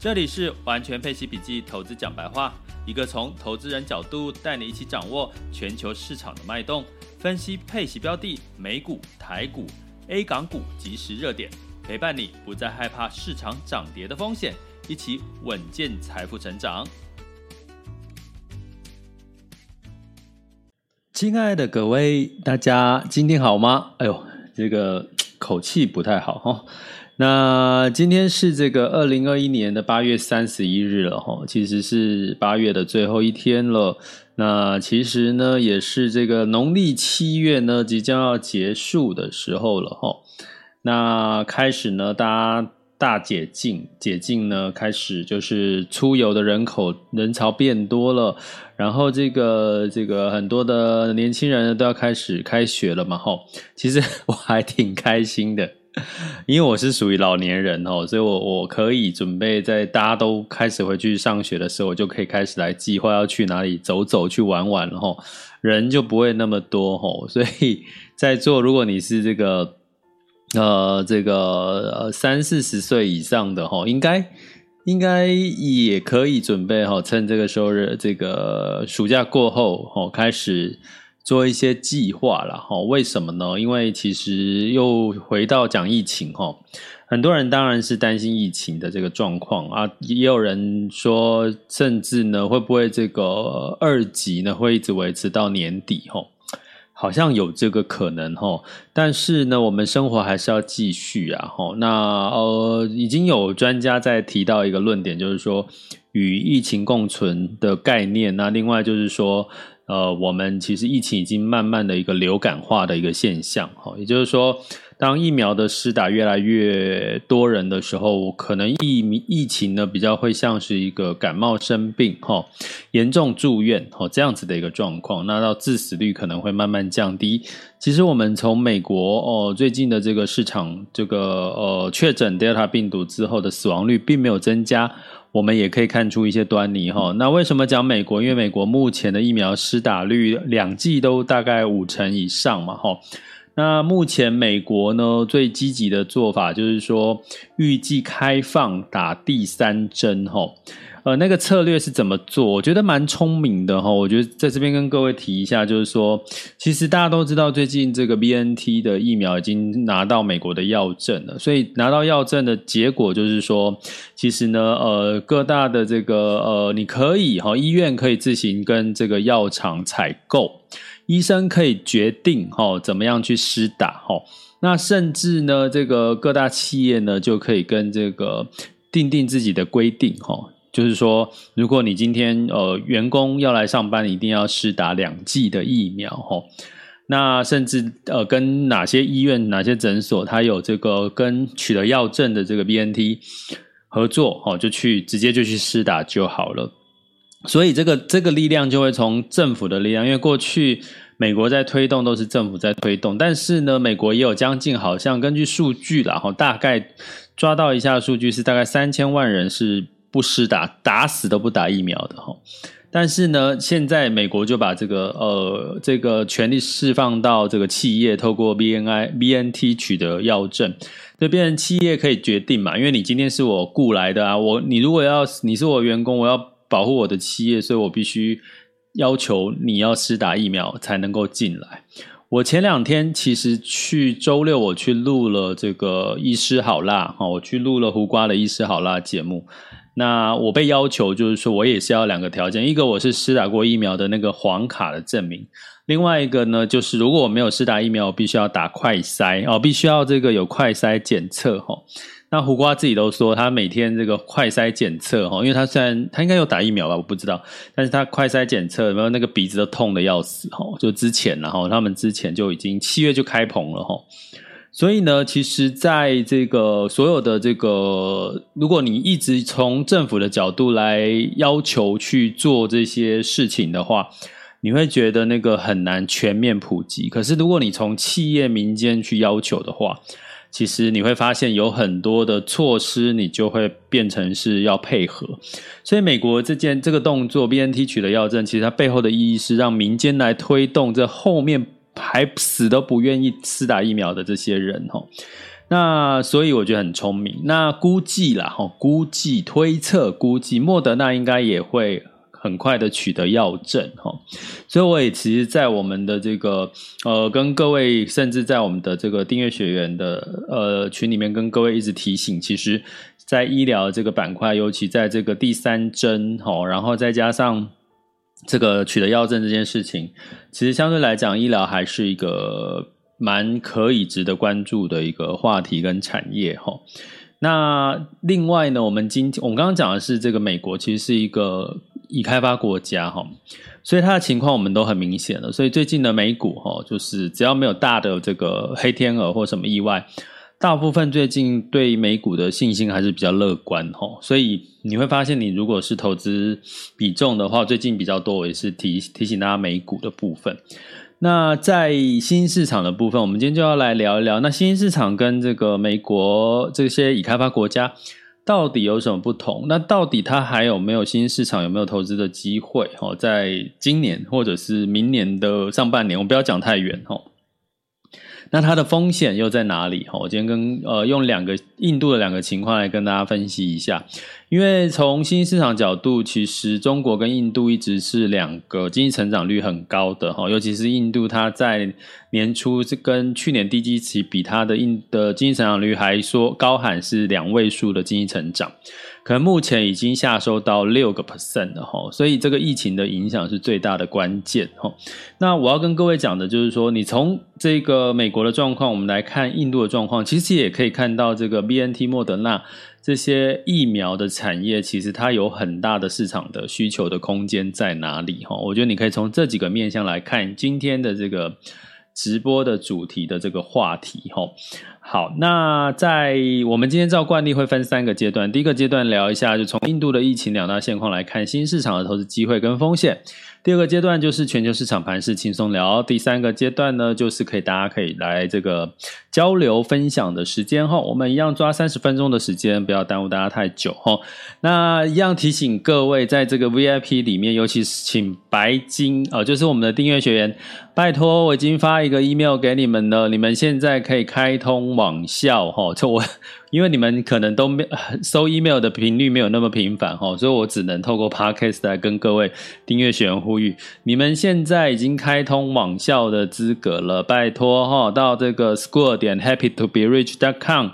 这里是完全配息笔记投资讲白话，一个从投资人角度带你一起掌握全球市场的脉动，分析配息标的、美股、台股、A 港股即时热点。陪伴你不再害怕市场涨跌的风险，一起稳健财富成长。亲爱的各位，大家今天好吗？哎呦，这个口气不太好哈。那今天是这个二零二一年的八月三十一日了哈，其实是八月的最后一天了。那其实呢，也是这个农历七月呢即将要结束的时候了哈。那开始呢，大家大解禁，解禁呢，开始就是出游的人口人潮变多了，然后这个这个很多的年轻人呢都要开始开学了嘛，吼，其实我还挺开心的，因为我是属于老年人吼，所以我我可以准备在大家都开始回去上学的时候，我就可以开始来计划要去哪里走走去玩玩，人就不会那么多吼，所以在座如果你是这个。呃，这个三四十岁以上的哈，应该应该也可以准备哈，趁这个时候这个暑假过后哈，开始做一些计划了哈。为什么呢？因为其实又回到讲疫情哈，很多人当然是担心疫情的这个状况啊，也有人说，甚至呢会不会这个二级呢会一直维持到年底哈？好像有这个可能齁，但是呢，我们生活还是要继续啊齁。那呃，已经有专家在提到一个论点，就是说与疫情共存的概念。那另外就是说，呃，我们其实疫情已经慢慢的一个流感化的一个现象哈，也就是说。当疫苗的施打越来越多人的时候，可能疫疫情呢比较会像是一个感冒生病哈，严重住院哈这样子的一个状况，那到致死率可能会慢慢降低。其实我们从美国哦最近的这个市场这个呃确诊 Delta 病毒之后的死亡率并没有增加，我们也可以看出一些端倪哈。那为什么讲美国？因为美国目前的疫苗施打率两剂都大概五成以上嘛哈。那目前美国呢最积极的做法就是说，预计开放打第三针齁，呃，那个策略是怎么做？我觉得蛮聪明的哈。我觉得在这边跟各位提一下，就是说，其实大家都知道，最近这个 BNT 的疫苗已经拿到美国的药证了，所以拿到药证的结果就是说，其实呢，呃，各大的这个呃，你可以哈，医院可以自行跟这个药厂采购。医生可以决定哈，怎么样去施打哈。那甚至呢，这个各大企业呢，就可以跟这个订定自己的规定哈。就是说，如果你今天呃员工要来上班，一定要施打两剂的疫苗哈。那甚至呃跟哪些医院、哪些诊所，他有这个跟取得药证的这个 BNT 合作哦，就去直接就去施打就好了。所以这个这个力量就会从政府的力量，因为过去美国在推动都是政府在推动，但是呢，美国也有将近好像根据数据啦，哈，大概抓到一下数据是大概三千万人是不施打，打死都不打疫苗的哈。但是呢，现在美国就把这个呃这个权力释放到这个企业，透过 BNI BNT 取得药证，就变成企业可以决定嘛，因为你今天是我雇来的啊，我你如果要你是我员工，我要。保护我的企业，所以我必须要求你要施打疫苗才能够进来。我前两天其实去周六我去录了这个医师好辣哈，我去录了胡瓜的医师好辣节目。那我被要求就是说我也是要两个条件，一个我是施打过疫苗的那个黄卡的证明，另外一个呢就是如果我没有施打疫苗，我必须要打快筛哦，必须要这个有快筛检测哈。那胡瓜自己都说，他每天这个快筛检测哈，因为他虽然他应该有打疫苗吧，我不知道，但是他快筛检测有没有那个鼻子都痛得要死哈，就之前然后他们之前就已经七月就开棚了哈，所以呢，其实在这个所有的这个，如果你一直从政府的角度来要求去做这些事情的话，你会觉得那个很难全面普及。可是如果你从企业民间去要求的话，其实你会发现有很多的措施，你就会变成是要配合。所以美国这件这个动作，BNT 取得药证，其实它背后的意义是让民间来推动这后面还死都不愿意施打疫苗的这些人哈。那所以我觉得很聪明。那估计啦哈，估计推测估计，莫德纳应该也会。很快的取得药证哈，所以我也其实，在我们的这个呃，跟各位，甚至在我们的这个订阅学员的呃群里面，跟各位一直提醒，其实，在医疗这个板块，尤其在这个第三针哈，然后再加上这个取得药证这件事情，其实相对来讲，医疗还是一个蛮可以值得关注的一个话题跟产业哈。那另外呢，我们今天我们刚刚讲的是这个美国，其实是一个。已开发国家哈，所以它的情况我们都很明显了。所以最近的美股哈，就是只要没有大的这个黑天鹅或什么意外，大部分最近对美股的信心还是比较乐观哈。所以你会发现，你如果是投资比重的话，最近比较多，也是提提醒大家美股的部分。那在新兴市场的部分，我们今天就要来聊一聊。那新兴市场跟这个美国这些已开发国家。到底有什么不同？那到底它还有没有新市场？有没有投资的机会？哦，在今年或者是明年的上半年，我们不要讲太远哦。那它的风险又在哪里？我今天跟呃用两个印度的两个情况来跟大家分析一下。因为从新兴市场角度，其实中国跟印度一直是两个经济成长率很高的哈，尤其是印度，它在年初是跟去年低基期比，它的印的经济成长率还说高喊是两位数的经济成长。可能目前已经下收到六个 percent 了哈，所以这个疫情的影响是最大的关键哈。那我要跟各位讲的就是说，你从这个美国的状况，我们来看印度的状况，其实也可以看到这个 BNT 莫德纳这些疫苗的产业，其实它有很大的市场的需求的空间在哪里哈。我觉得你可以从这几个面向来看今天的这个直播的主题的这个话题哈。好，那在我们今天照惯例会分三个阶段。第一个阶段聊一下，就从印度的疫情两大现况来看，新市场的投资机会跟风险。第二个阶段就是全球市场盘势轻松聊。第三个阶段呢，就是可以大家可以来这个交流分享的时间哈。我们一样抓三十分钟的时间，不要耽误大家太久哈。那一样提醒各位，在这个 VIP 里面，尤其是请白金啊，就是我们的订阅学员，拜托我已经发一个 email 给你们了，你们现在可以开通网校哈。就我。因为你们可能都没 收 email 的频率没有那么频繁哈，所以我只能透过 podcast 来跟各位订阅学员呼吁，你们现在已经开通网校的资格了，拜托哈，到这个 school 点 happy to be rich dot com。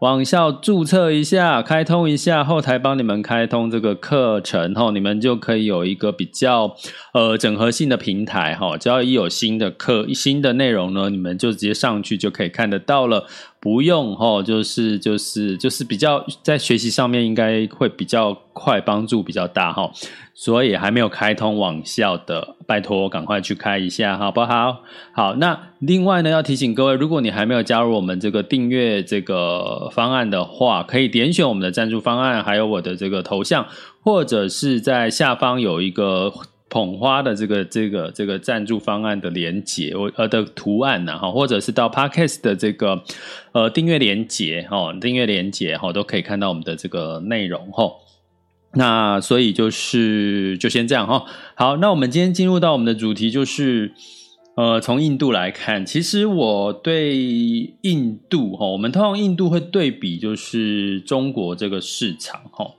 网校注册一下，开通一下，后台帮你们开通这个课程后，你们就可以有一个比较呃整合性的平台哈。只要一有新的课、新的内容呢，你们就直接上去就可以看得到了，不用哈，就是就是就是比较在学习上面应该会比较快，帮助比较大哈。所以还没有开通网校的，拜托赶快去开一下，好不好？好，那另外呢，要提醒各位，如果你还没有加入我们这个订阅这个方案的话，可以点选我们的赞助方案，还有我的这个头像，或者是在下方有一个捧花的这个这个这个赞助方案的连接，我呃的图案呢，哈，或者是到 Podcast 的这个呃订阅连接哈，订阅连接哈，都可以看到我们的这个内容哈。那所以就是就先这样哈。好，那我们今天进入到我们的主题，就是呃，从印度来看，其实我对印度哈，我们通常印度会对比就是中国这个市场哈，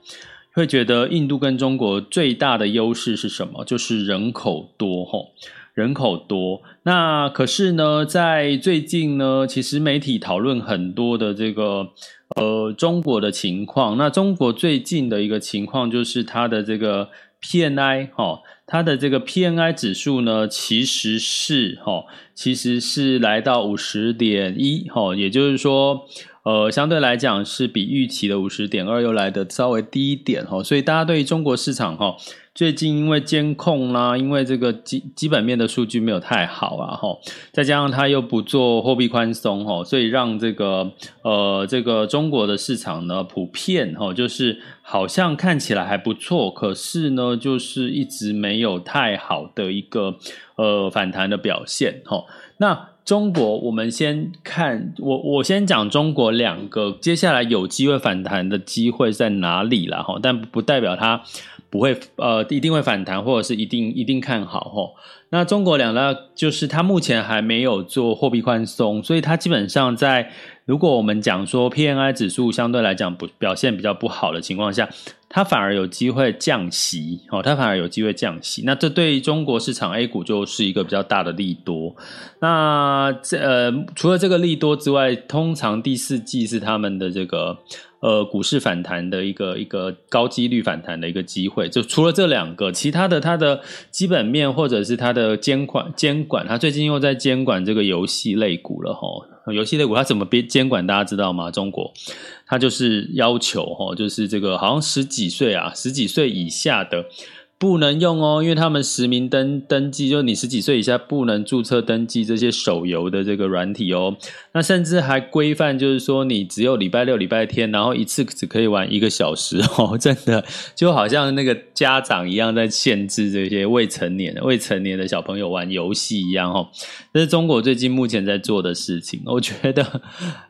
会觉得印度跟中国最大的优势是什么？就是人口多吼。人口多。那可是呢，在最近呢，其实媒体讨论很多的这个呃中国的情况。那中国最近的一个情况就是它的这个 PNI，哈，它的这个 PNI 指数呢，其实是哈，其实是来到五十点一哈，也就是说。呃，相对来讲是比预期的五十点二又来得稍微低一点哈，所以大家对于中国市场哈，最近因为监控啦，因为这个基基本面的数据没有太好啊哈，再加上它又不做货币宽松哈，所以让这个呃这个中国的市场呢，普遍哈就是好像看起来还不错，可是呢就是一直没有太好的一个呃反弹的表现哈，那。中国，我们先看我，我先讲中国两个接下来有机会反弹的机会在哪里了哈，但不代表它不会呃一定会反弹，或者是一定一定看好哈。那中国两大就是它目前还没有做货币宽松，所以它基本上在如果我们讲说 PMI 指数相对来讲不表现比较不好的情况下。它反而有机会降息，哦，它反而有机会降息，那这对中国市场 A 股就是一个比较大的利多。那这呃，除了这个利多之外，通常第四季是他们的这个呃股市反弹的一个一个高几率反弹的一个机会。就除了这两个，其他的它的基本面或者是它的监管监管，它最近又在监管这个游戏类股了，吼。游戏类股它怎么被监管？大家知道吗？中国，它就是要求哦，就是这个好像十几岁啊，十几岁以下的。不能用哦，因为他们实名登登记，就你十几岁以下不能注册登记这些手游的这个软体哦。那甚至还规范，就是说你只有礼拜六、礼拜天，然后一次只可以玩一个小时哦。真的就好像那个家长一样，在限制这些未成年未成年的小朋友玩游戏一样哦。这是中国最近目前在做的事情，我觉得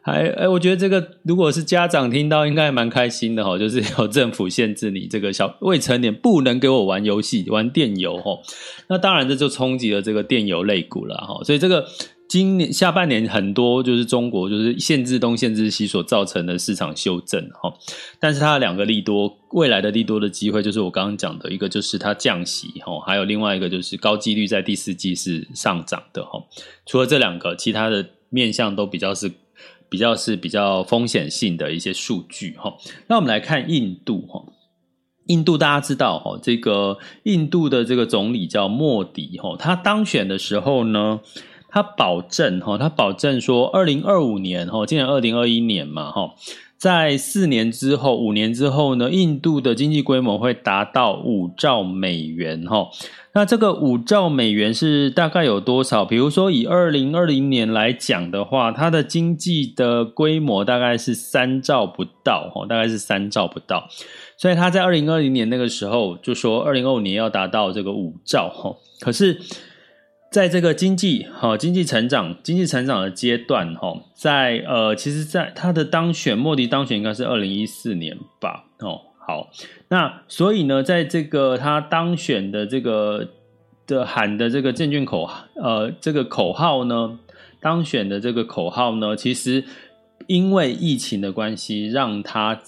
还哎，我觉得这个如果是家长听到，应该蛮开心的哈。就是有政府限制你这个小未成年不能给我玩。玩游戏玩电游齁，那当然这就冲击了这个电游类股了齁，所以这个今年下半年很多就是中国就是限制东限制西所造成的市场修正齁，但是它的两个利多，未来的利多的机会就是我刚刚讲的一个就是它降息齁，还有另外一个就是高几率在第四季是上涨的齁，除了这两个，其他的面向都比较是比较是比较风险性的一些数据哈，那我们来看印度哈。印度大家知道哈，这个印度的这个总理叫莫迪哈，他当选的时候呢，他保证哈，他保证说，二零二五年哈，今年二零二一年嘛哈，在四年之后，五年之后呢，印度的经济规模会达到五兆美元哈。那这个五兆美元是大概有多少？比如说以二零二零年来讲的话，它的经济的规模大概是三兆不到哈，大概是三兆不到。所以他在二零二零年那个时候就说，二零二五年要达到这个五兆哈。可是，在这个经济哈经济成长经济成长的阶段哈，在呃，其实，在他的当选，莫迪当选应该是二零一四年吧哦。好，那所以呢，在这个他当选的这个的喊的这个证券口呃这个口号呢，当选的这个口号呢，其实因为疫情的关系，让他。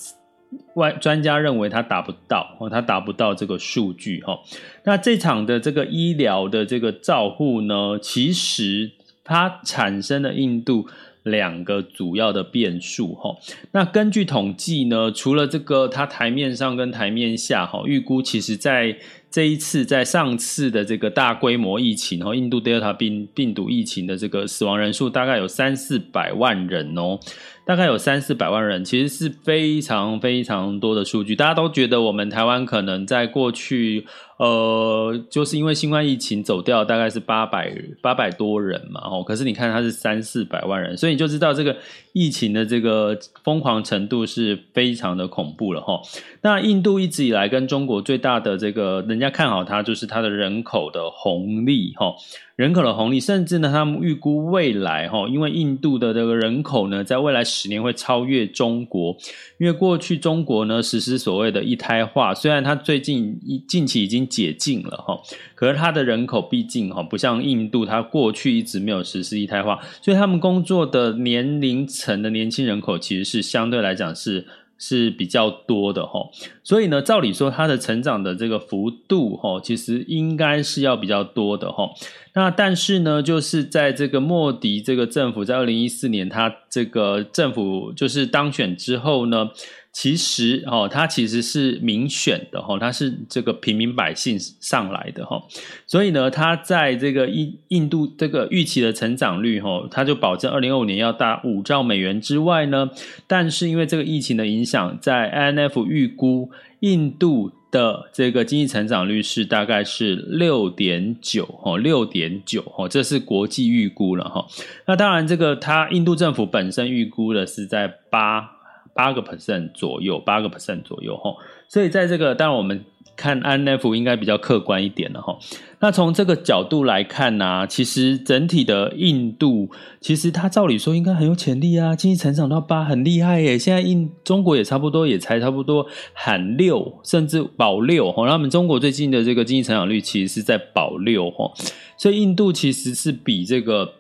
外专家认为他达不到哦，他达不到这个数据哈。那这场的这个医疗的这个照护呢，其实它产生了印度两个主要的变数哈。那根据统计呢，除了这个它台面上跟台面下哈，预估其实在这一次在上次的这个大规模疫情，印度 Delta 病病毒疫情的这个死亡人数大概有三四百万人哦。大概有三四百万人，其实是非常非常多的数据。大家都觉得我们台湾可能在过去，呃，就是因为新冠疫情走掉，大概是八百八百多人嘛，哦，可是你看它是三四百万人，所以你就知道这个疫情的这个疯狂程度是非常的恐怖了，哈。那印度一直以来跟中国最大的这个人家看好它，就是它的人口的红利，哈。人口的红利，甚至呢，他们预估未来哈，因为印度的这个人口呢，在未来十年会超越中国，因为过去中国呢实施所谓的一胎化，虽然它最近近期已经解禁了哈，可是它的人口毕竟哈不像印度，它过去一直没有实施一胎化，所以他们工作的年龄层的年轻人口其实是相对来讲是是比较多的哈，所以呢，照理说它的成长的这个幅度哈，其实应该是要比较多的哈。那但是呢，就是在这个莫迪这个政府在二零一四年他这个政府就是当选之后呢。其实哦，他其实是民选的哈，他是这个平民百姓上来的哈，所以呢，他在这个印印度这个预期的成长率哈，他就保证二零二五年要达五兆美元之外呢，但是因为这个疫情的影响，在 IMF 预估印度的这个经济成长率是大概是六点九哈，六点九哈，这是国际预估了哈。那当然，这个他印度政府本身预估的是在八。八个 percent 左右，八个 percent 左右哈，所以在这个当然我们看 if 应该比较客观一点了哈。那从这个角度来看呢、其实整体的印度其实它照理说应该很有潜力啊，经济成长到八很厉害耶。现在印中国也差不多，也才差不多喊六，甚至保六哈。那我们中国最近的这个经济成长率其实是在保六哈，所以印度其实是比这个。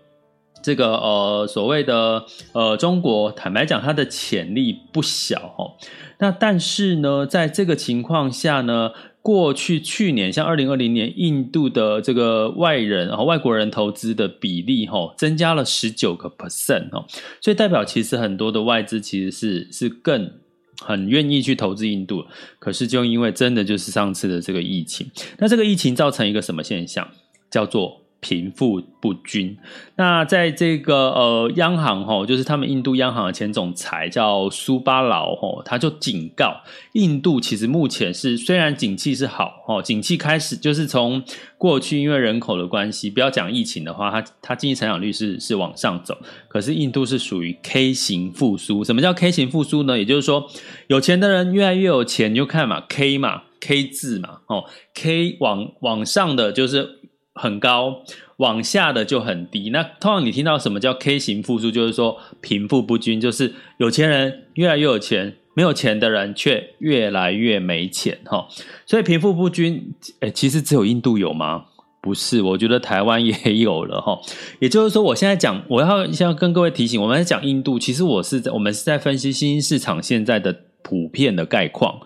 这个呃所谓的呃中国，坦白讲，它的潜力不小哈。那但是呢，在这个情况下呢，过去去年像二零二零年，印度的这个外人啊外国人投资的比例哈增加了十九个 percent 哦，所以代表其实很多的外资其实是是更很愿意去投资印度。可是就因为真的就是上次的这个疫情，那这个疫情造成一个什么现象，叫做。贫富不均。那在这个呃央行哈，就是他们印度央行的前总裁叫苏巴劳哈，他就警告印度，其实目前是虽然景气是好哦，景气开始就是从过去因为人口的关系，不要讲疫情的话，它它经济成长率是是往上走，可是印度是属于 K 型复苏。什么叫 K 型复苏呢？也就是说，有钱的人越来越有钱，你就看嘛，K 嘛，K 字嘛，哦，K 往往上的就是。很高，往下的就很低。那通常你听到什么叫 K 型复苏，就是说贫富不均，就是有钱人越来越有钱，没有钱的人却越来越没钱哈。所以贫富不均，诶，其实只有印度有吗？不是，我觉得台湾也有了哈。也就是说，我现在讲，我要先跟各位提醒，我们在讲印度，其实我是在我们是在分析新兴市场现在的普遍的概况。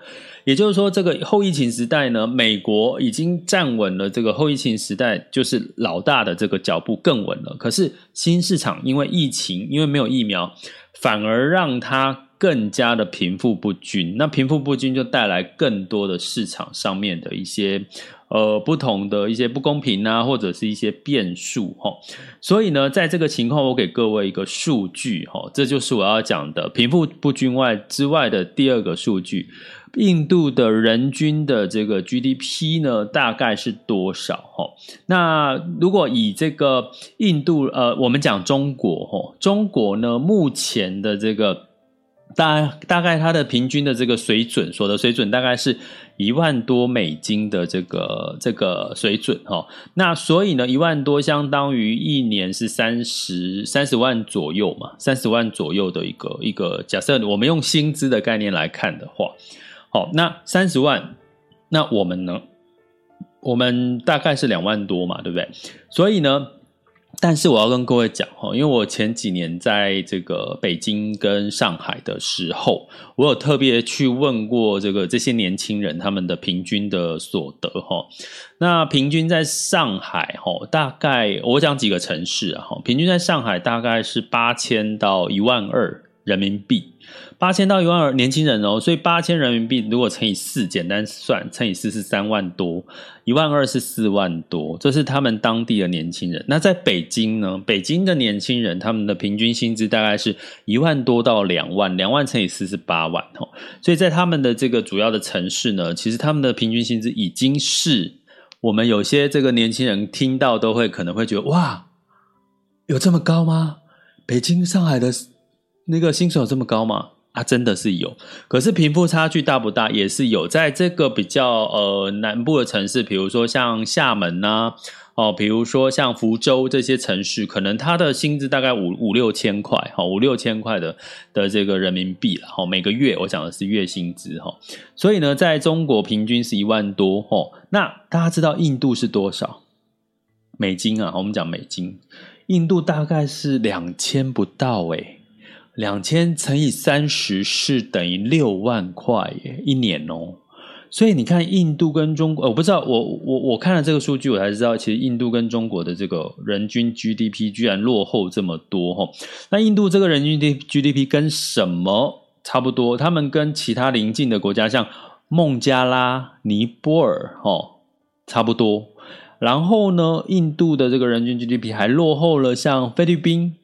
也就是说，这个后疫情时代呢，美国已经站稳了这个后疫情时代就是老大的这个脚步更稳了。可是新市场因为疫情，因为没有疫苗，反而让它更加的贫富不均。那贫富不均就带来更多的市场上面的一些呃不同的一些不公平啊，或者是一些变数哈。所以呢，在这个情况，我给各位一个数据哈，这就是我要讲的贫富不均外之外的第二个数据。印度的人均的这个 GDP 呢，大概是多少？哈，那如果以这个印度，呃，我们讲中国，哈，中国呢，目前的这个大大概它的平均的这个水准，所得水准大概是一万多美金的这个这个水准，哈。那所以呢，一万多相当于一年是三十三十万左右嘛，三十万左右的一个一个假设，我们用薪资的概念来看的话。好，那三十万，那我们呢？我们大概是两万多嘛，对不对？所以呢，但是我要跟各位讲哈，因为我前几年在这个北京跟上海的时候，我有特别去问过这个这些年轻人他们的平均的所得哈。那平均在上海哈，大概我讲几个城市啊哈，平均在上海大概是八千到一万二人民币。八千到一万二年轻人哦，所以八千人民币如果乘以四，简单算乘以四是三万多，一万二是四万多，这是他们当地的年轻人。那在北京呢？北京的年轻人他们的平均薪资大概是一万多到两万，两万乘以四是八万哦。所以在他们的这个主要的城市呢，其实他们的平均薪资已经是我们有些这个年轻人听到都会可能会觉得哇，有这么高吗？北京、上海的那个薪水有这么高吗？啊，真的是有，可是贫富差距大不大？也是有，在这个比较呃南部的城市，比如说像厦门呐、哦，比如说像福州这些城市，可能他的薪资大概五五六千块，哈，五六千块的的这个人民币了，哈，每个月我讲的是月薪资，哈，所以呢，在中国平均是一万多，哈，那大家知道印度是多少？美金啊，我们讲美金，印度大概是两千不到，诶两千乘以三十是等于六万块耶，一年哦。所以你看，印度跟中国，我不知道，我我我看了这个数据，我才知道，其实印度跟中国的这个人均 GDP 居然落后这么多哈。那印度这个人均 GDP 跟什么差不多？他们跟其他邻近的国家，像孟加拉、尼泊尔，哈，差不多。然后呢，印度的这个人均 GDP 还落后了像菲律宾、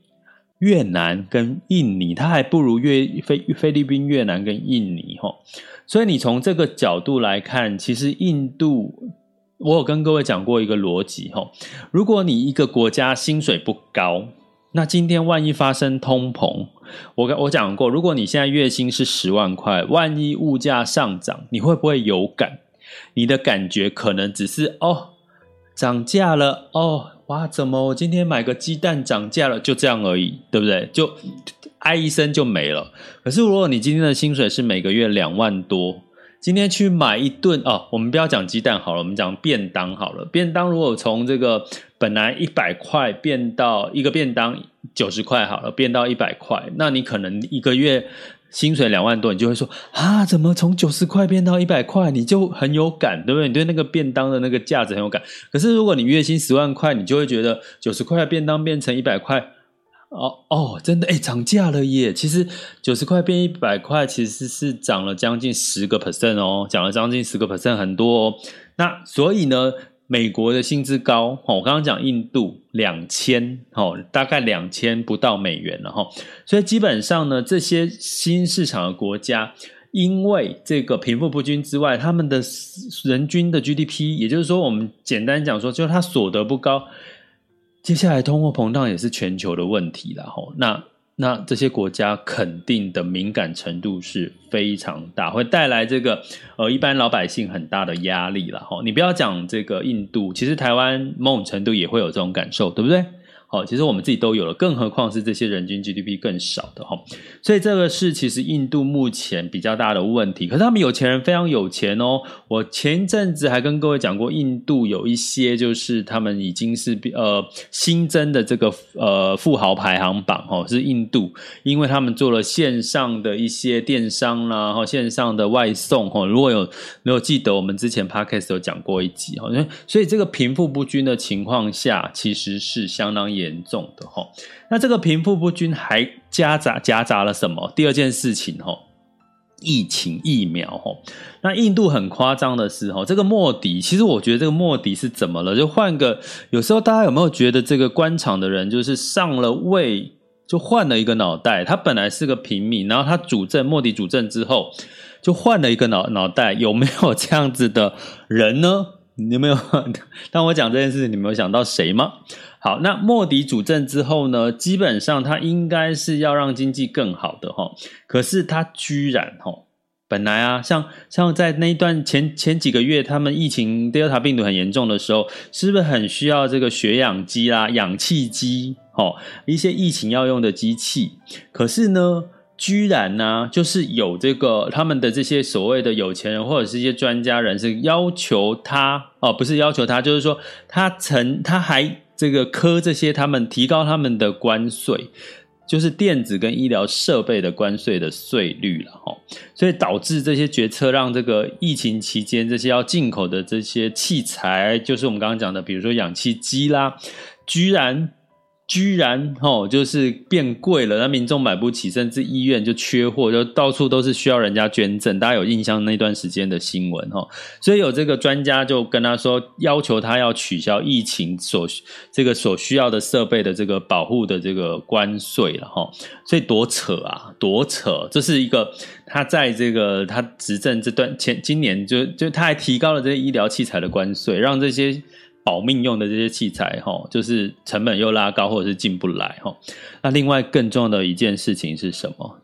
越南跟印尼，它还不如越菲菲律宾、越南跟印尼哈。所以你从这个角度来看，其实印度，我有跟各位讲过一个逻辑哈。如果你一个国家薪水不高，那今天万一发生通膨，我跟我讲过，如果你现在月薪是十万块，万一物价上涨，你会不会有感？你的感觉可能只是哦，涨价了哦，哇，怎么我今天买个鸡蛋涨价了？就这样而已，对不对？就。哎一声就没了。可是如果你今天的薪水是每个月两万多，今天去买一顿哦，我们不要讲鸡蛋好了，我们讲便当好了。便当如果从这个本来一百块变到一个便当九十块好了，变到一百块，那你可能一个月薪水两万多，你就会说啊，怎么从九十块变到一百块？你就很有感，对不对？你对那个便当的那个价值很有感。可是如果你月薪十万块，你就会觉得九十块便当变成一百块。哦哦，真的哎，涨价了耶！其实九十块变一百块，其实是涨了将近十个 percent 哦，涨了将近十个 percent，很多哦。那所以呢，美国的薪资高哦，我刚刚讲印度两千哦，大概两千不到美元了哈。所以基本上呢，这些新市场的国家，因为这个贫富不均之外，他们的人均的 GDP，也就是说，我们简单讲说，就是他所得不高。接下来，通货膨胀也是全球的问题了吼。那那这些国家肯定的敏感程度是非常大，会带来这个呃一般老百姓很大的压力了哈。你不要讲这个印度，其实台湾某种程度也会有这种感受，对不对？好，其实我们自己都有了，更何况是这些人均 GDP 更少的哈，所以这个是其实印度目前比较大的问题。可是他们有钱人非常有钱哦，我前一阵子还跟各位讲过，印度有一些就是他们已经是呃新增的这个呃富豪排行榜哦，是印度，因为他们做了线上的一些电商啦，然后，线上的外送哈，如果有没有记得我们之前 Podcast 有讲过一集哈，所以这个贫富不均的情况下，其实是相当严重的哈，那这个贫富不均还夹杂夹杂了什么？第二件事情哈，疫情疫苗哈。那印度很夸张的是哈，这个莫迪，其实我觉得这个莫迪是怎么了？就换个，有时候大家有没有觉得这个官场的人就是上了位就换了一个脑袋？他本来是个平民，然后他主政，莫迪主政之后就换了一个脑脑袋，有没有这样子的人呢？你有没有？当我讲这件事情，你没有想到谁吗？好，那莫迪主政之后呢，基本上他应该是要让经济更好的哈，可是他居然哈，本来啊，像像在那一段前前几个月，他们疫情 Delta 病毒很严重的时候，是不是很需要这个血氧机啦、氧气机，哦，一些疫情要用的机器？可是呢，居然呢、就是有这个他们的这些所谓的有钱人或者是一些专家人士要求他哦，不是要求他，就是说他曾他还。这个科这些，他们提高他们的关税，就是电子跟医疗设备的关税的税率了哈，所以导致这些决策让这个疫情期间这些要进口的这些器材，就是我们刚刚讲的，比如说氧气机啦，居然。居然哦，就是变贵了，那民众买不起，甚至医院就缺货，就到处都是需要人家捐赠。大家有印象那段时间的新闻哈，所以有这个专家就跟他说，要求他要取消疫情所这个所需要的设备的这个保护的这个关税了哈。所以多扯啊，多扯！这是一个他在这个他执政这段前今年就就他还提高了这些医疗器材的关税，让这些。保命用的这些器材，哈，就是成本又拉高，或者是进不来，哈。那另外更重要的一件事情是什么？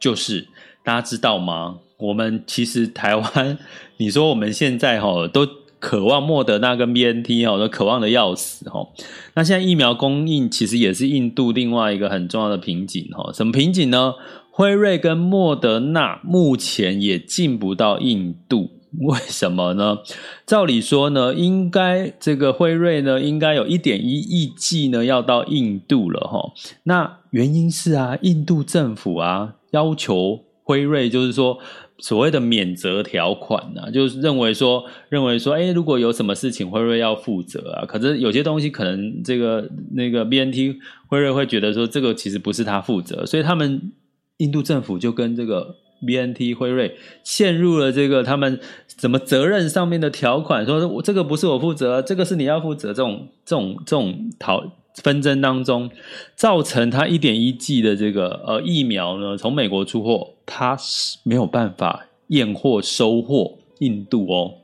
就是大家知道吗？我们其实台湾，你说我们现在哈都渴望莫德纳跟 BNT 哈，都渴望的要死，哈。那现在疫苗供应其实也是印度另外一个很重要的瓶颈，哈。什么瓶颈呢？辉瑞跟莫德纳目前也进不到印度。为什么呢？照理说呢，应该这个辉瑞呢，应该有一点一亿剂呢要到印度了哈。那原因是啊，印度政府啊要求辉瑞，就是说所谓的免责条款、啊，就是认为说认为说，哎，如果有什么事情，辉瑞要负责啊。可是有些东西可能这个那个 BNT 辉瑞会觉得说，这个其实不是他负责，所以他们印度政府就跟这个。BNT 辉瑞陷入了这个他们什么责任上面的条款，说这个不是我负责，这个是你要负责，这种这种这种讨纷争当中，造成他一点一剂的这个呃疫苗呢，从美国出货，他是没有办法验货收货印度哦。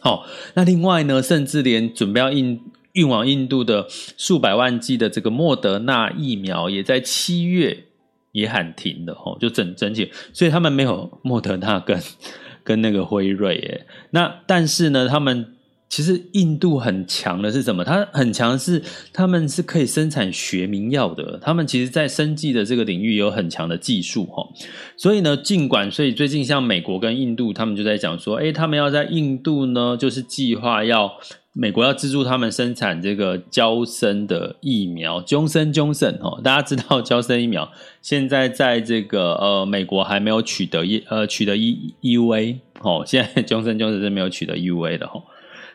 好，那另外呢，甚至连准备要运运往印度的数百万剂的这个莫德纳疫苗，也在七月。也喊停的吼，就整整体，所以他们没有莫德纳跟跟那个辉瑞耶。那但是呢，他们其实印度很强的是什么？它很强是他们是可以生产学名药的。他们其实，在生技的这个领域有很强的技术吼。所以呢，尽管所以最近像美国跟印度，他们就在讲说，诶，他们要在印度呢，就是计划要。美国要资助他们生产这个娇生的疫苗，Johnson Johnson 哦，大家知道娇生疫苗现在在这个呃美国还没有取得一呃取得 E EUA 哦，现在 Johnson Johnson 是没有取得 EUA 的哦，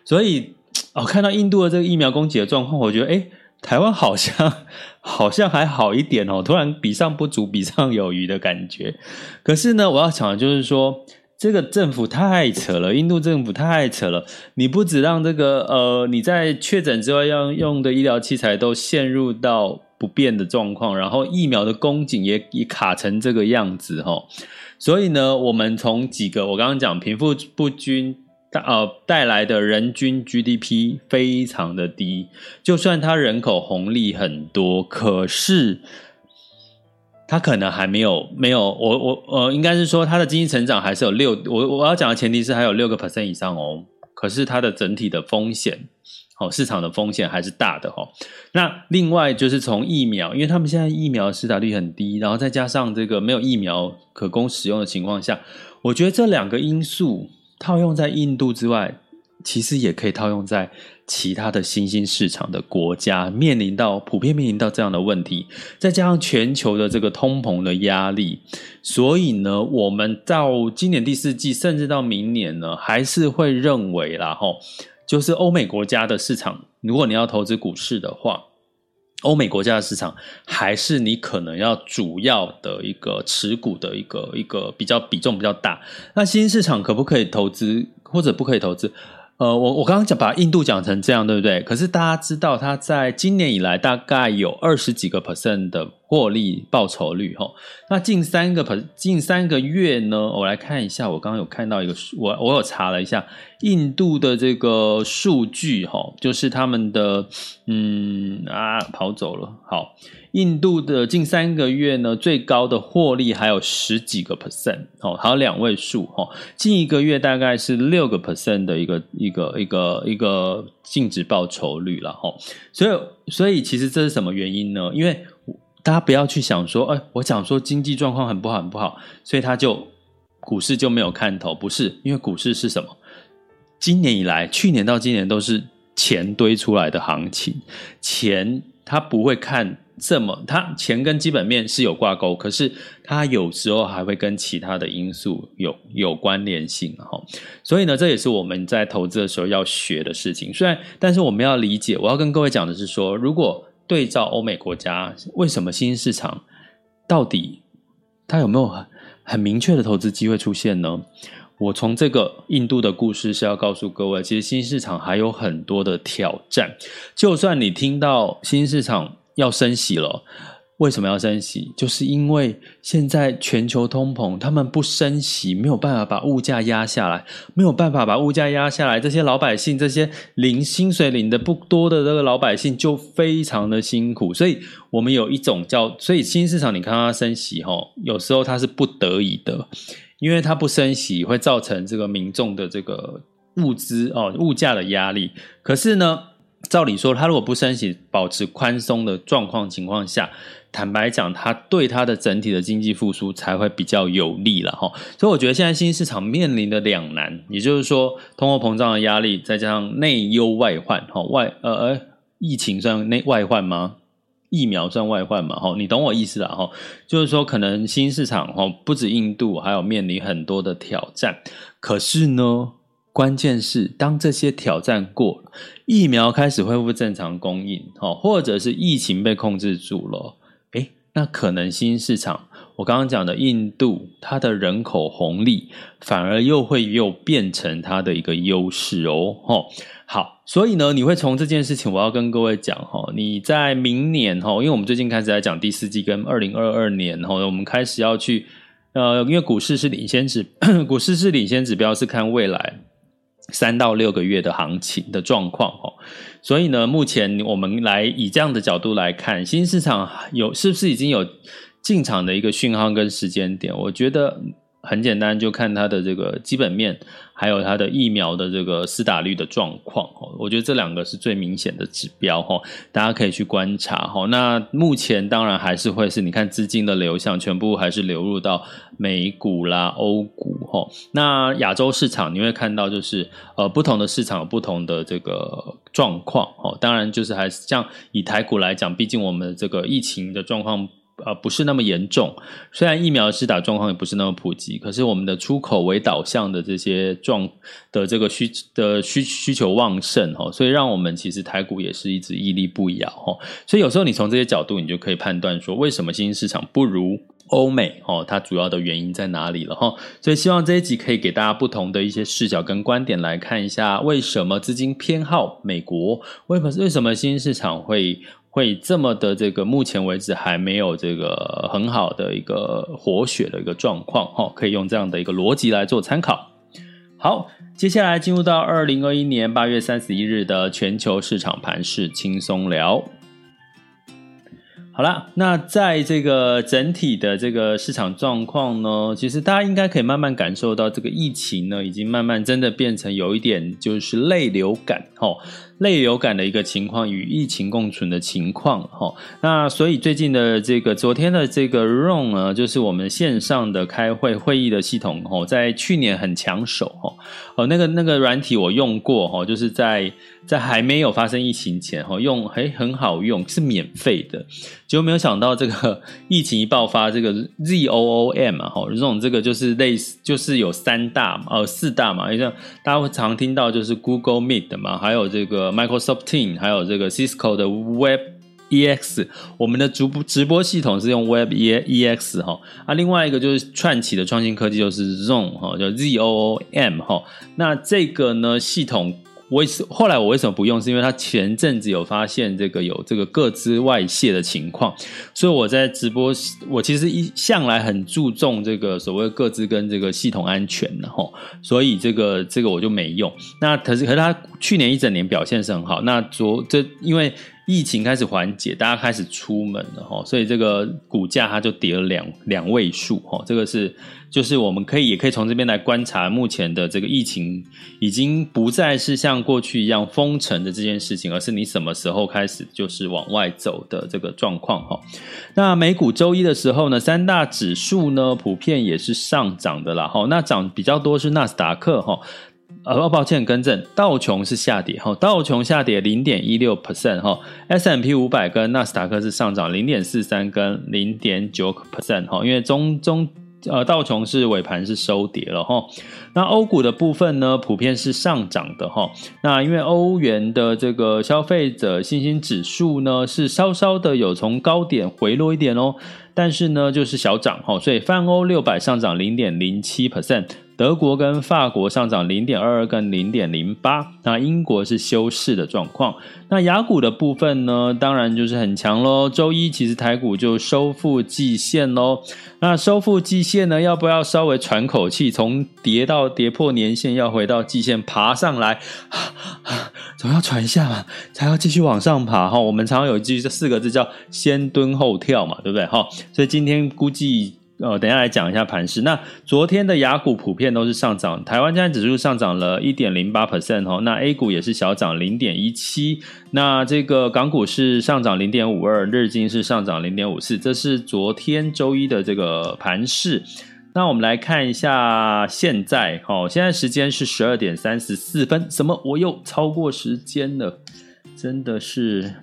所以 哦看到印度的这个疫苗供给的状况，我觉得诶台湾好像 好像还好一点哦，突然比上不足，比上有余的感觉。可是呢，我要讲的就是说。这个政府太扯了，印度政府太扯了。你不只让这个呃，你在确诊之外要用的医疗器材都陷入到不便的状况，然后疫苗的供给也也卡成这个样子哈。所以呢，我们从几个我刚刚讲贫富不均带呃带来的人均 GDP 非常的低，就算它人口红利很多，可是。他可能还没有没有我我呃，应该是说他的经济成长还是有六，我我要讲的前提是还有六个 percent 以上哦。可是它的整体的风险，哦，市场的风险还是大的哈、哦。那另外就是从疫苗，因为他们现在疫苗施打率很低，然后再加上这个没有疫苗可供使用的情况下，我觉得这两个因素套用在印度之外。其实也可以套用在其他的新兴市场的国家，面临到普遍面临到这样的问题，再加上全球的这个通膨的压力，所以呢，我们到今年第四季，甚至到明年呢，还是会认为啦，吼，就是欧美国家的市场，如果你要投资股市的话，欧美国家的市场还是你可能要主要的一个持股的一个一个比较比重比较大。那新兴市场可不可以投资，或者不可以投资？呃，我我刚刚讲把印度讲成这样，对不对？可是大家知道，它在今年以来大概有二十几个 percent 的获利报酬率，哈。那近三个 per 近三个月呢，我来看一下，我刚刚有看到一个数，我我有查了一下印度的这个数据，哈，就是他们的，嗯啊，跑走了，好。印度的近三个月呢，最高的获利还有十几个 percent 哦，还有两位数哦。近一个月大概是六个 percent 的一个一个一个一个净值报酬率了哈。所以所以其实这是什么原因呢？因为大家不要去想说，哎，我讲说经济状况很不好很不好，所以他就股市就没有看头，不是？因为股市是什么？今年以来，去年到今年都是钱堆出来的行情，钱它不会看。这么，它钱跟基本面是有挂钩，可是它有时候还会跟其他的因素有有关联性哈。所以呢，这也是我们在投资的时候要学的事情。虽然，但是我们要理解，我要跟各位讲的是说，如果对照欧美国家，为什么新兴市场到底它有没有很很明确的投资机会出现呢？我从这个印度的故事是要告诉各位，其实新市场还有很多的挑战。就算你听到新市场，要升息了，为什么要升息？就是因为现在全球通膨，他们不升息，没有办法把物价压下来，没有办法把物价压下来，这些老百姓，这些领薪水领的不多的这个老百姓就非常的辛苦。所以，我们有一种叫，所以新市场你看它升息，吼，有时候它是不得已的，因为它不升息会造成这个民众的这个物资哦物价的压力。可是呢，照理说，它如果不升息，保持宽松的状况情况下，坦白讲，它对它的整体的经济复苏才会比较有利了哈。所以我觉得现在新兴市场面临的两难，也就是说，通货膨胀的压力，再加上内忧外患哈，外呃呃，疫情算内外患吗？疫苗算外患嘛？哈，你懂我意思了哈。就是说，可能新市场哈，不止印度，还有面临很多的挑战。可是呢，关键是当这些挑战过了，疫苗开始恢复正常供应，哈，或者是疫情被控制住了，诶，那可能新市场，我刚刚讲的印度，它的人口红利反而又会又变成它的一个优势哦，哈。好，所以呢，你会从这件事情，我要跟各位讲哈，你在明年哈，因为我们最近开始在讲第四季跟二零二二年哈，我们开始要去呃，因为股市是领先指，股市是领先指标，是看未来三到六个月的行情的状况哈，所以呢，目前我们来以这样的角度来看，新市场有是不是已经有进场的一个讯号跟时间点？我觉得。很简单，就看它的这个基本面，还有它的疫苗的这个施打率的状况哦。我觉得这两个是最明显的指标哈，大家可以去观察哈。那目前当然还是会是你看资金的流向，全部还是流入到美股啦、欧股哈。那亚洲市场你会看到就是呃不同的市场有不同的这个状况哦。当然就是还是像以台股来讲，毕竟我们这个疫情的状况。呃，不是那么严重。虽然疫苗施打状况也不是那么普及，可是我们的出口为导向的这些状的这个需的需需求旺盛哈，所以让我们其实台股也是一直屹立不摇哈。所以有时候你从这些角度，你就可以判断说，为什么新兴市场不如欧美哦？它主要的原因在哪里了哈？所以希望这一集可以给大家不同的一些视角跟观点来看一下，为什么资金偏好美国？为什么为什么新兴市场会？会这么的这个，目前为止还没有这个很好的一个活血的一个状况，哈，可以用这样的一个逻辑来做参考。好，接下来进入到二零二一年八月三十一日的全球市场盘势轻松聊。好啦，那在这个整体的这个市场状况呢，其实大家应该可以慢慢感受到，这个疫情呢，已经慢慢真的变成有一点就是类流感，吼。类流感的一个情况与疫情共存的情况，哈，那所以最近的这个昨天的这个 Zoom 呢，就是我们线上的开会会议的系统，哈，在去年很抢手，哈，哦，那个那个软体我用过，哈，就是在在还没有发生疫情前，哈，用诶很好用，是免费的，结果没有想到这个疫情一爆发，这个 Zoom 啊，哈，Zoom 这个就是类似就是有三大嘛，呃四大嘛，像大家会常听到就是 Google Meet 嘛，还有这个。Microsoft Team，还有这个 Cisco 的 WebEx，我们的直播直播系统是用 WebEx 哈，啊，另外一个就是串起的创新科技就是 Zoom 哈，叫 ZOOM 哈，那这个呢系统。我后来我为什么不用？是因为他前阵子有发现这个有这个个资外泄的情况，所以我在直播，我其实一向来很注重这个所谓个资跟这个系统安全的哈，所以这个这个我就没用。那可是可是他去年一整年表现是很好，那昨这因为。疫情开始缓解，大家开始出门了哈，所以这个股价它就跌了两两位数哈。这个是就是我们可以也可以从这边来观察，目前的这个疫情已经不再是像过去一样封城的这件事情，而是你什么时候开始就是往外走的这个状况哈。那美股周一的时候呢，三大指数呢普遍也是上涨的啦哈。那涨比较多是纳斯达克哈。呃，抱歉，更正，道琼是下跌哈，道琼下跌零点一六 percent 哈，S M P 五百跟纳斯达克是上涨零点四三跟零点九 percent 哈，因为中中呃道琼是尾盘是收跌了哈，那欧股的部分呢，普遍是上涨的哈，那因为欧元的这个消费者信心指数呢是稍稍的有从高点回落一点哦，但是呢就是小涨哈，所以泛欧六百上涨零点零七 percent。德国跟法国上涨零点二二跟零点零八，那英国是休市的状况。那亚股的部分呢，当然就是很强喽。周一其实台股就收复季线喽。那收复季线呢，要不要稍微喘口气？从跌到跌破年线，要回到季线爬上来，总要喘一下嘛，才要继续往上爬哈。我们常常有一句这四个字叫先蹲后跳嘛，对不对哈？所以今天估计。呃，等下来讲一下盘势。那昨天的雅股普遍都是上涨，台湾加权指数上涨了一点零八 percent 哦。那 A 股也是小涨零点一七。那这个港股是上涨零点五二，日经是上涨零点五四。这是昨天周一的这个盘势。那我们来看一下现在，哦，现在时间是十二点三十四分。什么？我又超过时间了？真的是，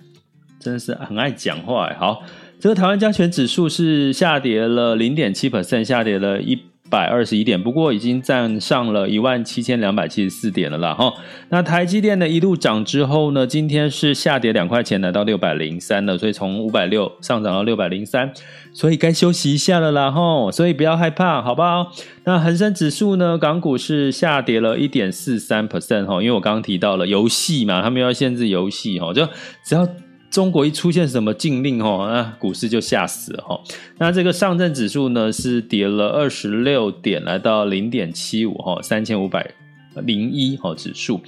真的是很爱讲话。好。这个台湾加权指数是下跌了零点七 percent，下跌了一百二十一点，不过已经站上了一万七千两百七十四点了啦哈。那台积电呢一路涨之后呢，今天是下跌两块钱，来到六百零三了，所以从五百六上涨到六百零三，所以该休息一下了啦哈。所以不要害怕，好不好？那恒生指数呢，港股是下跌了一点四三 percent 哈，因为我刚刚提到了游戏嘛，他们要限制游戏哈，就只要。中国一出现什么禁令哦，那股市就吓死了哈。那这个上证指数呢是跌了二十六点，来到零点七五哈，三千五百零一哈指数。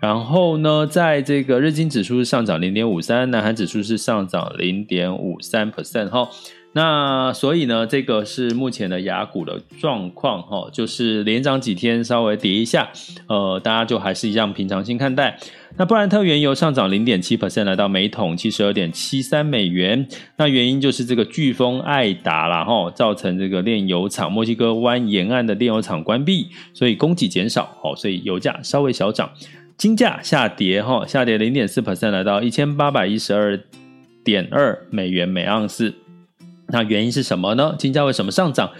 然后呢，在这个日经指数是上涨零点五三，南韩指数是上涨零点五三 percent 哈。那所以呢，这个是目前的雅股的状况哈，就是连涨几天，稍微跌一下，呃，大家就还是一样平常心看待。那布兰特原油上涨零点七 percent，来到每桶七十二点七三美元。那原因就是这个飓风艾达啦，哈，造成这个炼油厂墨西哥湾沿岸的炼油厂关闭，所以供给减少，哦，所以油价稍微小涨。金价下跌，哈，下跌零点四 percent，来到一千八百一十二点二美元每盎司。那原因是什么呢？金价为什么上涨？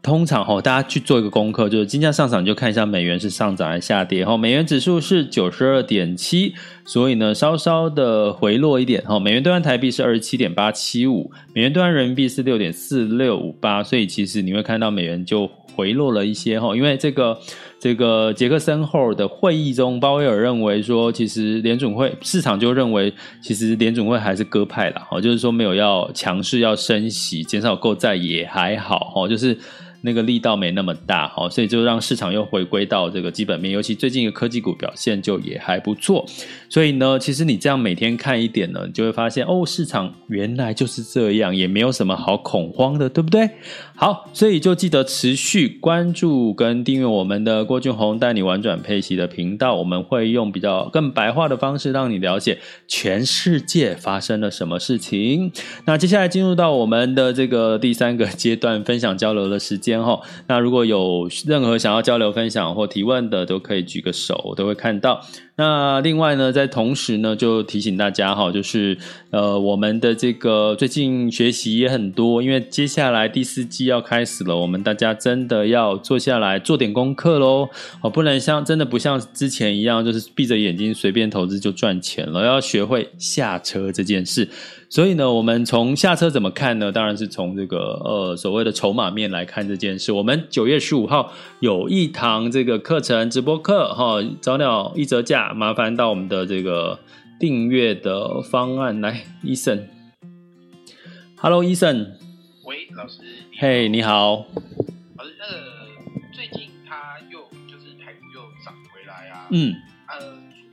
通常哈，大家去做一个功课，就是金价上涨，你就看一下美元是上涨还是下跌哈。美元指数是九十二点七，所以呢，稍稍的回落一点哈。美元兑换台币是二十七点八七五，美元兑换人民币是六点四六五八，所以其实你会看到美元就回落了一些哈。因为这个这个杰克森后的会议中，鲍威尔认为说，其实联准会市场就认为，其实联准会还是鸽派啦，哈，就是说没有要强势要升息，减少购债也还好哈，就是。那个力道没那么大，好，所以就让市场又回归到这个基本面，尤其最近的科技股表现就也还不错。所以呢，其实你这样每天看一点呢，你就会发现哦，市场原来就是这样，也没有什么好恐慌的，对不对？好，所以就记得持续关注跟订阅我们的郭俊宏带你玩转配息的频道，我们会用比较更白话的方式让你了解全世界发生了什么事情。那接下来进入到我们的这个第三个阶段，分享交流的时间。哈，那如果有任何想要交流、分享或提问的，都可以举个手，我都会看到。那另外呢，在同时呢，就提醒大家哈，就是呃，我们的这个最近学习也很多，因为接下来第四季要开始了，我们大家真的要坐下来做点功课喽，哦，不能像真的不像之前一样，就是闭着眼睛随便投资就赚钱了，要学会下车这件事。所以呢，我们从下车怎么看呢？当然是从这个呃所谓的筹码面来看这件事。我们九月十五号有一堂这个课程直播课哈，早鸟一折价。麻烦到我们的这个订阅的方案来，Eason，Hello，Eason，喂，老师，嘿，hey, 你好，老师，那个最近它又就是台股又涨回来啊，嗯，呃，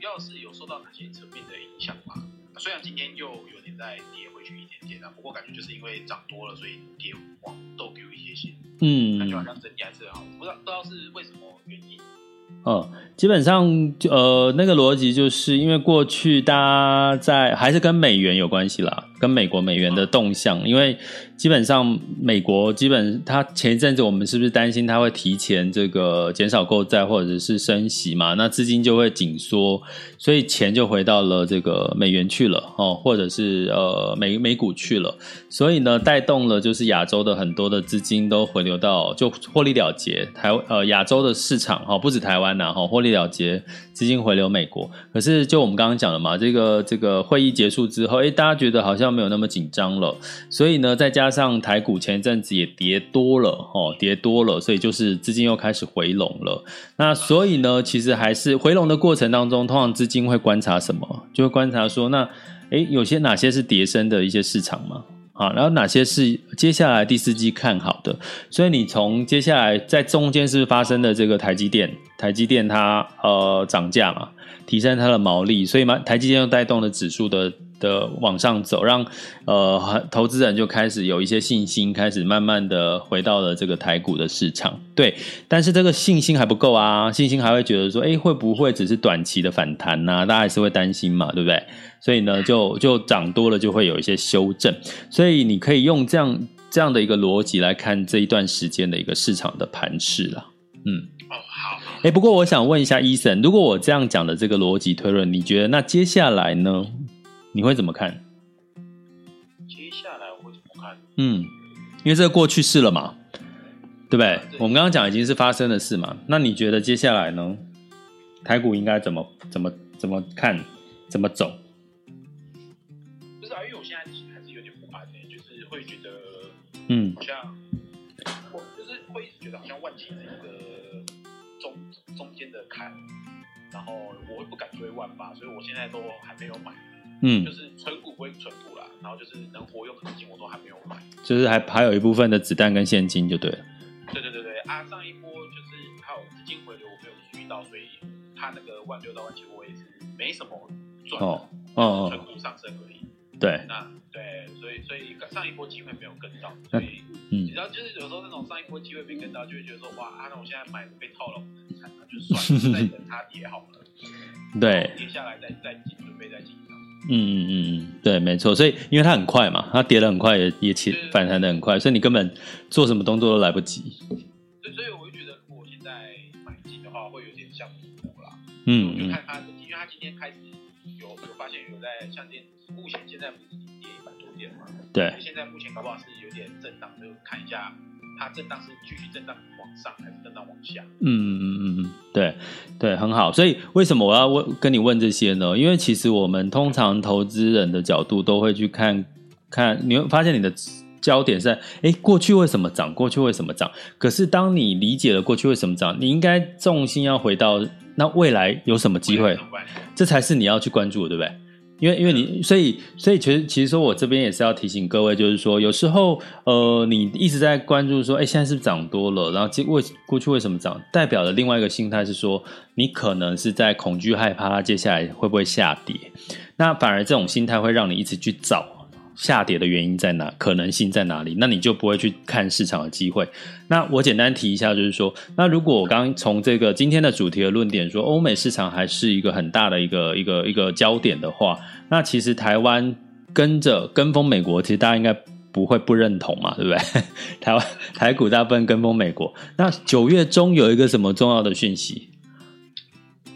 主要是有受到哪些层面的影响吗？虽然今天又有点在跌回去一点点啊，不过感觉就是因为涨多了，所以跌往都给我一些些，嗯，感觉好像整体还是很好，不知道不知道是为什么原因。嗯，基本上就呃那个逻辑就是因为过去大家在还是跟美元有关系啦，跟美国美元的动向，因为。基本上，美国基本它前一阵子我们是不是担心它会提前这个减少购债或者是升息嘛？那资金就会紧缩，所以钱就回到了这个美元去了哦，或者是呃美美股去了，所以呢带动了就是亚洲的很多的资金都回流到就获利了结台呃亚洲的市场哈，不止台湾呐哈，获利了结资金回流美国。可是就我们刚刚讲的嘛，这个这个会议结束之后，诶，大家觉得好像没有那么紧张了，所以呢再加。加上台股前一阵子也跌多了，哦，跌多了，所以就是资金又开始回笼了。那所以呢，其实还是回笼的过程当中，通常资金会观察什么？就会观察说，那诶，有些哪些是跌升的一些市场嘛？啊，然后哪些是接下来第四季看好的？所以你从接下来在中间是是发生的这个台积电，台积电它呃涨价嘛，提升它的毛利，所以嘛，台积电又带动了指数的。的往上走，让呃投资人就开始有一些信心，开始慢慢的回到了这个台股的市场。对，但是这个信心还不够啊，信心还会觉得说，哎，会不会只是短期的反弹呢、啊？大家还是会担心嘛，对不对？所以呢，就就涨多了就会有一些修正。所以你可以用这样这样的一个逻辑来看这一段时间的一个市场的盘势了。嗯，哦，好。哎，不过我想问一下伊森，如果我这样讲的这个逻辑推论，你觉得那接下来呢？你会怎么看？接下来我会怎么看？嗯，因为这个过去式了嘛，对不对？对，我们刚刚讲已经是发生的事嘛。那你觉得接下来呢？台股应该怎么怎么怎么看？怎么走？不是啊，因为我现在还是有点不安的，就是会觉得，嗯，好像我就是会一直觉得好像万七是一个中中间的坎。然后我会不敢追万八，所以我现在都还没有买。嗯，就是存股归存股啦，然后就是能活用的资金我都还没有买，就是还还有一部分的子弹跟现金就对了。对对对对啊，上一波就是还有资金回流我没有注意到，所以它那个万六到万七我也是没什么赚哦哦，存股上升而已。对，那对，所以所以上一波机会没有跟到，所以嗯，你知道就是有时候那种上一波机会没跟到，就会觉得说哇，啊，那我现在买被套了，那就算了，再等它跌好了。对，跌下来再再进，准备再进场。嗯嗯嗯嗯，对，没错。所以因为它很快嘛，它跌得很快，也也起反弹的很快，所以你根本做什么动作都来不及。对，所以我就觉得，如果现在买进的话，会有点像赌博啦。嗯，我就看它，因为它今天开始有有发现有在像这目前现在不是跌一百多点嘛？对。现在目前搞不好是有点震荡，就看一下它震荡是继续震荡往上还是震荡往下。嗯嗯嗯嗯，对对，很好。所以为什么我要问跟你问这些呢？因为其实我们通常投资人的角度都会去看看，你会发现你的焦点是在哎，过去为什么涨？过去为什么涨？可是当你理解了过去为什么涨，你应该重心要回到那未来有什么机会，这才是你要去关注的，对不对？因为因为你，所以所以其实其实说我这边也是要提醒各位，就是说有时候呃，你一直在关注说，哎，现在是不是涨多了？然后为过去为什么涨？代表的另外一个心态是说，你可能是在恐惧害怕它接下来会不会下跌。那反而这种心态会让你一直去找。下跌的原因在哪？可能性在哪里？那你就不会去看市场的机会。那我简单提一下，就是说，那如果我刚从这个今天的主题的论点说，欧美市场还是一个很大的一个一个一个焦点的话，那其实台湾跟着跟风美国，其实大家应该不会不认同嘛，对不对？台湾台股大部分跟风美国。那九月中有一个什么重要的讯息？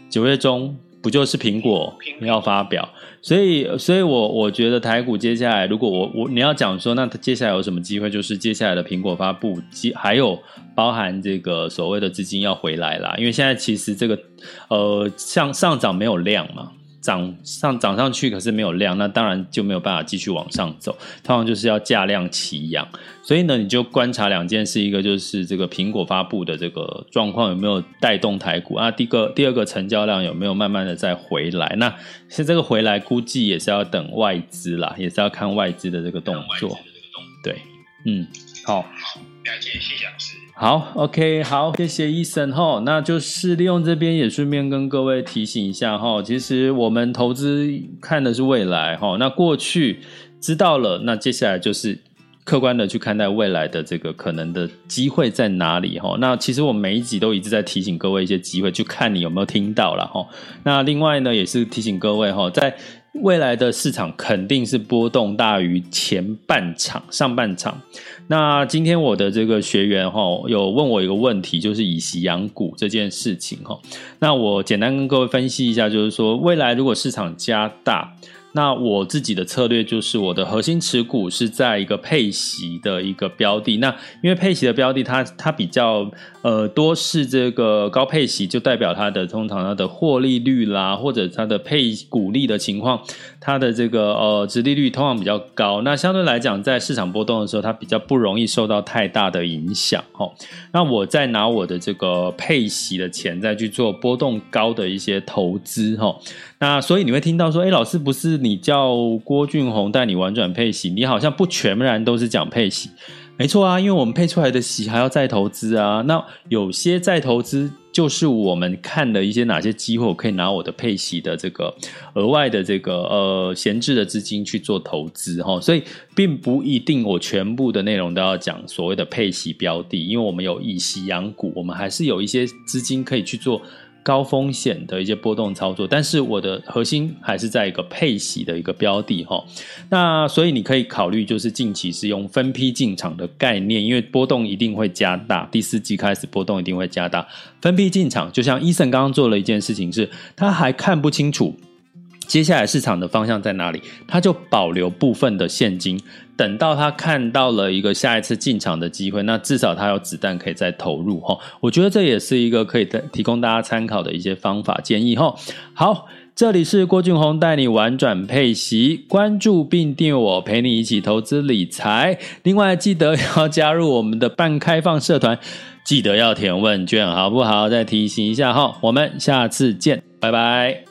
九月中不就是苹果要发表？所以，所以我我觉得台股接下来，如果我我你要讲说，那接下来有什么机会？就是接下来的苹果发布，还有包含这个所谓的资金要回来啦。因为现在其实这个呃，像上涨没有量嘛。涨上涨上去，可是没有量，那当然就没有办法继续往上走。通常就是要价量齐扬，所以呢，你就观察两件事：一个就是这个苹果发布的这个状况有没有带动台股啊？第一个，第二个成交量有没有慢慢的再回来？那是这个回来估计也是要等外资啦，也是要看外资的这个动作。对，嗯，好，好，了解，谢谢老师。好，OK，好，谢谢医生哈，那就是利用这边也顺便跟各位提醒一下哈，其实我们投资看的是未来哈，那过去知道了，那接下来就是客观的去看待未来的这个可能的机会在哪里哈。那其实我每一集都一直在提醒各位一些机会，去看你有没有听到了哈。那另外呢，也是提醒各位哈，在未来的市场肯定是波动大于前半场、上半场。那今天我的这个学员哈，有问我一个问题，就是以息养股这件事情哈。那我简单跟各位分析一下，就是说未来如果市场加大。那我自己的策略就是，我的核心持股是在一个配息的一个标的。那因为配息的标的它，它它比较呃多是这个高配息，就代表它的通常它的获利率啦，或者它的配股利的情况，它的这个呃殖利率通常比较高。那相对来讲，在市场波动的时候，它比较不容易受到太大的影响。齁，那我再拿我的这个配息的钱再去做波动高的一些投资。齁，那所以你会听到说，哎，老师不是。你叫郭俊宏带你玩转配息，你好像不全然都是讲配息，没错啊，因为我们配出来的息还要再投资啊。那有些再投资就是我们看了一些哪些机会，我可以拿我的配息的这个额外的这个呃闲置的资金去做投资哈，所以并不一定我全部的内容都要讲所谓的配息标的，因为我们有以息养股，我们还是有一些资金可以去做。高风险的一些波动操作，但是我的核心还是在一个配息的一个标的哈。那所以你可以考虑，就是近期是用分批进场的概念，因为波动一定会加大，第四季开始波动一定会加大。分批进场，就像 Eason 刚刚做了一件事情是，他还看不清楚。接下来市场的方向在哪里？他就保留部分的现金，等到他看到了一个下一次进场的机会，那至少他有子弹可以再投入哈。我觉得这也是一个可以提供大家参考的一些方法建议哈。好，这里是郭俊宏带你玩转配息，关注并订阅我，陪你一起投资理财。另外记得要加入我们的半开放社团，记得要填问卷好不好？再提醒一下哈，我们下次见，拜拜。